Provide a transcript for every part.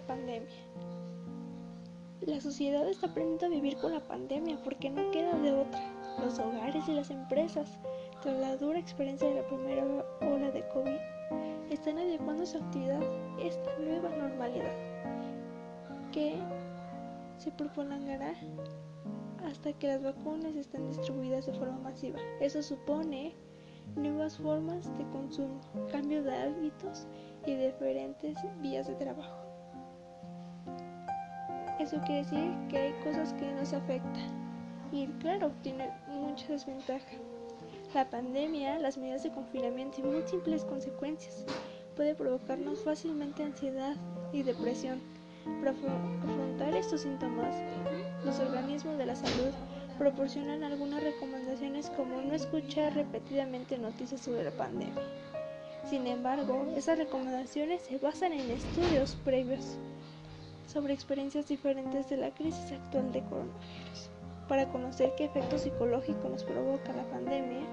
la pandemia. La sociedad está aprendiendo a vivir con la pandemia porque no queda de otra. Los hogares y las empresas, tras la dura experiencia de la primera ola de COVID, están adecuando su actividad a esta nueva normalidad que se prolongará hasta que las vacunas estén distribuidas de forma masiva. Eso supone nuevas formas de consumo, cambio de hábitos y diferentes vías de trabajo. Eso quiere decir que hay cosas que nos afectan y claro, tiene mucha desventaja. La pandemia, las medidas de confinamiento y múltiples consecuencias puede provocarnos fácilmente ansiedad y depresión. Para afrontar estos síntomas, los organismos de la salud proporcionan algunas recomendaciones como no escuchar repetidamente noticias sobre la pandemia. Sin embargo, esas recomendaciones se basan en estudios previos sobre experiencias diferentes de la crisis actual de coronavirus, para conocer qué efectos psicológicos nos provoca la pandemia,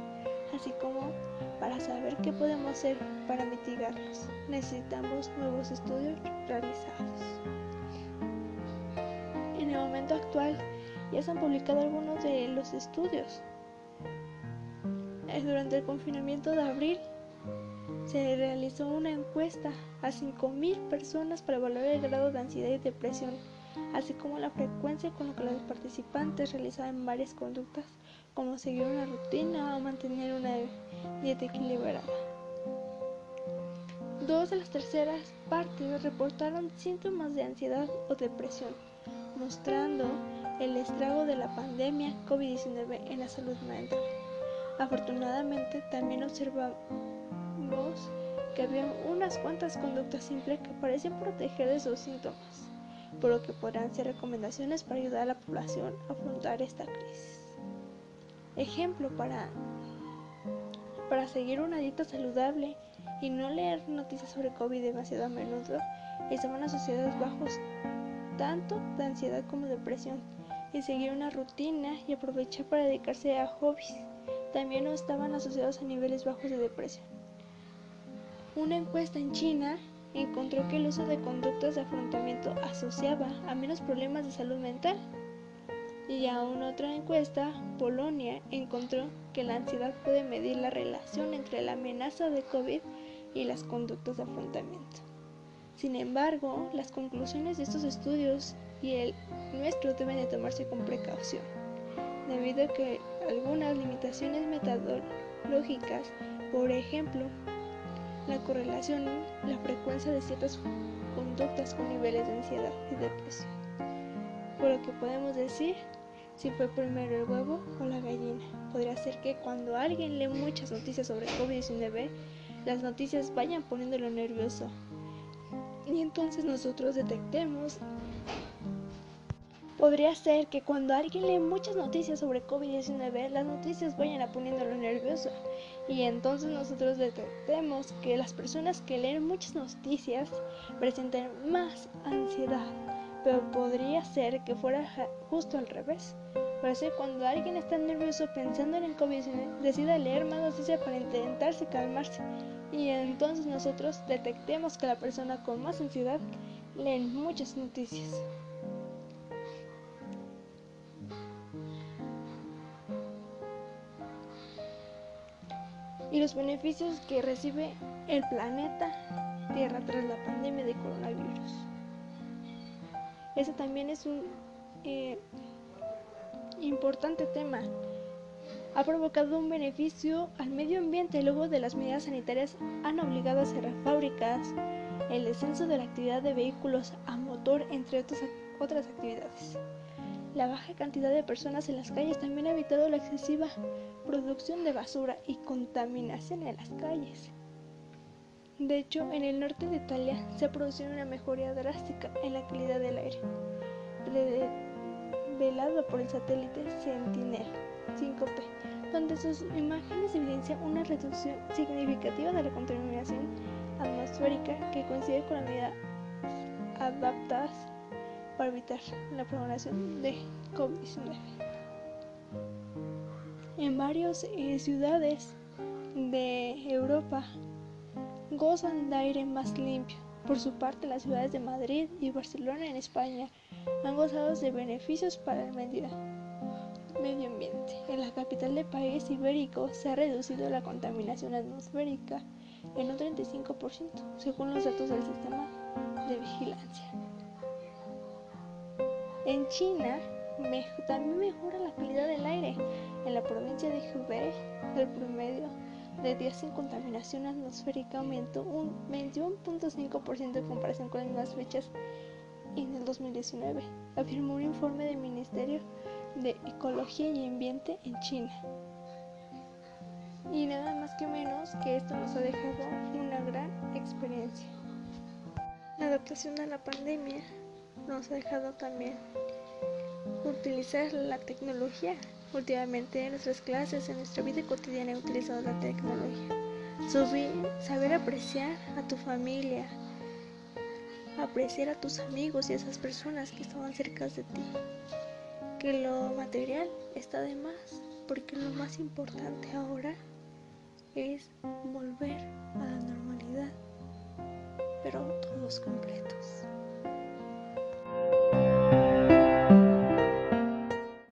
así como para saber qué podemos hacer para mitigarlos. Necesitamos nuevos estudios realizados. En el momento actual, ya se han publicado algunos de los estudios. Eh, durante el confinamiento de abril se realizó una encuesta a 5.000 personas para evaluar el grado de ansiedad y depresión, así como la frecuencia con la que los participantes realizaban varias conductas, como seguir una rutina o mantener una dieta equilibrada. Dos de las terceras partes reportaron síntomas de ansiedad o depresión, mostrando el estrago de la pandemia COVID-19 en la salud mental. Afortunadamente, también observamos que había unas cuantas conductas simples que parecen proteger de esos síntomas, por lo que podrán ser recomendaciones para ayudar a la población a afrontar esta crisis. Ejemplo para, para seguir una dieta saludable y no leer noticias sobre COVID demasiado a menudo estaban asociados bajos tanto de ansiedad como depresión y seguir una rutina y aprovechar para dedicarse a hobbies. También no estaban asociados a niveles bajos de depresión. Una encuesta en China encontró que el uso de conductas de afrontamiento asociaba a menos problemas de salud mental. Y aún otra encuesta, Polonia, encontró que la ansiedad puede medir la relación entre la amenaza de COVID y las conductas de afrontamiento. Sin embargo, las conclusiones de estos estudios y el nuestro deben de tomarse con precaución, debido a que algunas limitaciones metodológicas, por ejemplo, la correlación, la frecuencia de ciertas conductas con niveles de ansiedad y depresión. Por lo que podemos decir si fue primero el huevo o la gallina. Podría ser que cuando alguien lee muchas noticias sobre COVID-19, las noticias vayan poniéndolo nervioso. Y entonces nosotros detectemos Podría ser que cuando alguien lee muchas noticias sobre COVID-19, las noticias vayan a poniéndolo nervioso. Y entonces nosotros detectemos que las personas que leen muchas noticias presenten más ansiedad. Pero podría ser que fuera justo al revés. Por eso cuando alguien está nervioso pensando en el COVID-19, decida leer más noticias para intentarse calmarse. Y entonces nosotros detectemos que la persona con más ansiedad lee muchas noticias. Y los beneficios que recibe el planeta Tierra tras la pandemia de coronavirus. Ese también es un eh, importante tema. Ha provocado un beneficio al medio ambiente luego de las medidas sanitarias han obligado a cerrar fábricas, el descenso de la actividad de vehículos a motor, entre otras, otras actividades. La baja cantidad de personas en las calles también ha evitado la excesiva producción de basura y contaminación en las calles. De hecho, en el norte de Italia se ha producido una mejoría drástica en la calidad del aire, revelado por el satélite Sentinel-5P, donde sus imágenes evidencian una reducción significativa de la contaminación atmosférica que coincide con la medida adaptadas para evitar la propagación de COVID-19. En varias eh, ciudades de Europa gozan de aire más limpio, Por su parte, las ciudades de Madrid y Barcelona en España han gozado de beneficios para el medio ambiente. En la capital del país ibérico se ha reducido la contaminación atmosférica en un 35%, según los datos del sistema de vigilancia. En China también mejora la calidad del aire. En la provincia de Hubei, el promedio de días sin contaminación atmosférica aumentó un 21.5% en comparación con las mismas fechas en el 2019, afirmó un informe del Ministerio de Ecología y Ambiente en China. Y nada más que menos que esto nos ha dejado una gran experiencia. La adaptación a la pandemia nos ha dejado también utilizar la tecnología. Últimamente en nuestras clases, en nuestra vida cotidiana he utilizado la tecnología. Subir, saber apreciar a tu familia, apreciar a tus amigos y a esas personas que estaban cerca de ti. Que lo material está de más, porque lo más importante ahora es volver a la normalidad, pero todos completos.